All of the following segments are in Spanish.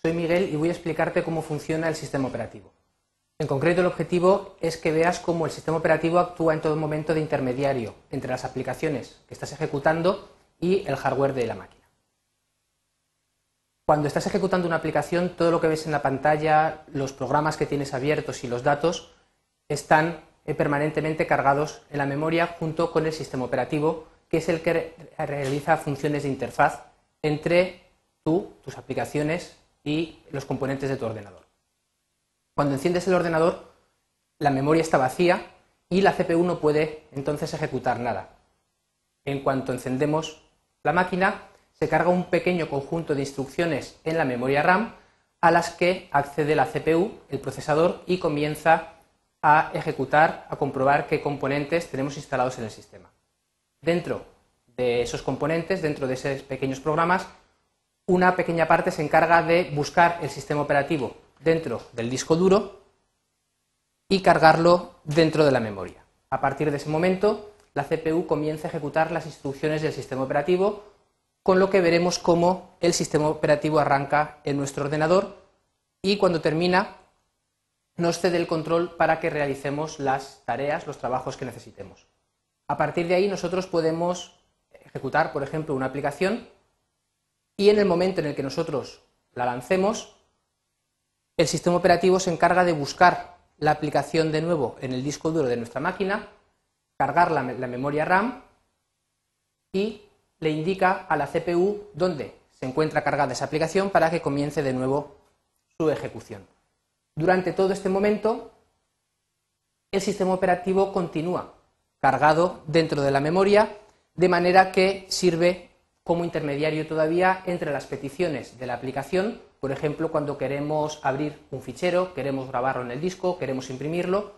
soy Miguel y voy a explicarte cómo funciona el sistema operativo. En concreto, el objetivo es que veas cómo el sistema operativo actúa en todo momento de intermediario entre las aplicaciones que estás ejecutando y el hardware de la máquina. Cuando estás ejecutando una aplicación, todo lo que ves en la pantalla, los programas que tienes abiertos y los datos están eh, permanentemente cargados en la memoria junto con el sistema operativo, que es el que realiza funciones de interfaz entre tú, tus aplicaciones y los componentes de tu ordenador. Cuando enciendes el ordenador, la memoria está vacía y la CPU no puede entonces ejecutar nada. En cuanto encendemos la máquina, se carga un pequeño conjunto de instrucciones en la memoria RAM a las que accede la CPU, el procesador, y comienza a ejecutar, a comprobar qué componentes tenemos instalados en el sistema. Dentro de esos componentes, dentro de esos pequeños programas, una pequeña parte se encarga de buscar el sistema operativo dentro del disco duro y cargarlo dentro de la memoria. A partir de ese momento, la CPU comienza a ejecutar las instrucciones del sistema operativo, con lo que veremos cómo el sistema operativo arranca en nuestro ordenador y cuando termina nos cede el control para que realicemos las tareas, los trabajos que necesitemos. A partir de ahí nosotros podemos ejecutar, por ejemplo, una aplicación y en el momento en el que nosotros la lancemos, el sistema operativo se encarga de buscar la aplicación de nuevo en el disco duro de nuestra máquina, cargar la, la memoria RAM y le indica a la CPU dónde se encuentra cargada esa aplicación para que comience de nuevo su ejecución. Durante todo este momento, el sistema operativo continúa cargado dentro de la memoria, de manera que sirve como intermediario todavía entre las peticiones de la aplicación, por ejemplo, cuando queremos abrir un fichero, queremos grabarlo en el disco, queremos imprimirlo,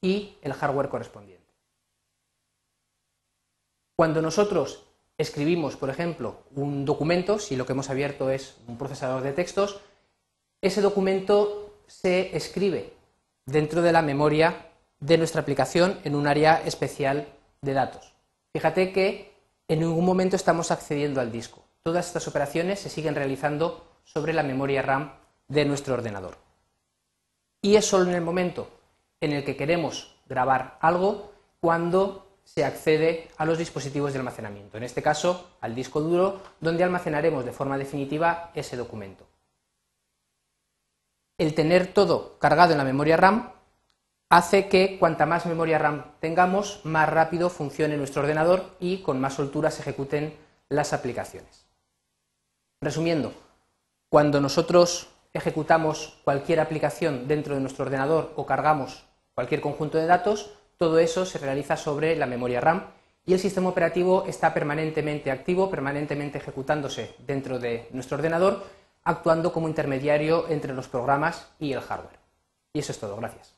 y el hardware correspondiente. Cuando nosotros escribimos, por ejemplo, un documento, si lo que hemos abierto es un procesador de textos, ese documento se escribe dentro de la memoria de nuestra aplicación en un área especial de datos. Fíjate que en ningún momento estamos accediendo al disco. Todas estas operaciones se siguen realizando sobre la memoria RAM de nuestro ordenador. Y es solo en el momento en el que queremos grabar algo cuando se accede a los dispositivos de almacenamiento, en este caso al disco duro, donde almacenaremos de forma definitiva ese documento el tener todo cargado en la memoria RAM hace que cuanta más memoria RAM tengamos, más rápido funcione nuestro ordenador y con más soltura se ejecuten las aplicaciones. Resumiendo, cuando nosotros ejecutamos cualquier aplicación dentro de nuestro ordenador o cargamos cualquier conjunto de datos, todo eso se realiza sobre la memoria RAM y el sistema operativo está permanentemente activo, permanentemente ejecutándose dentro de nuestro ordenador actuando como intermediario entre los programas y el hardware. Y eso es todo. Gracias.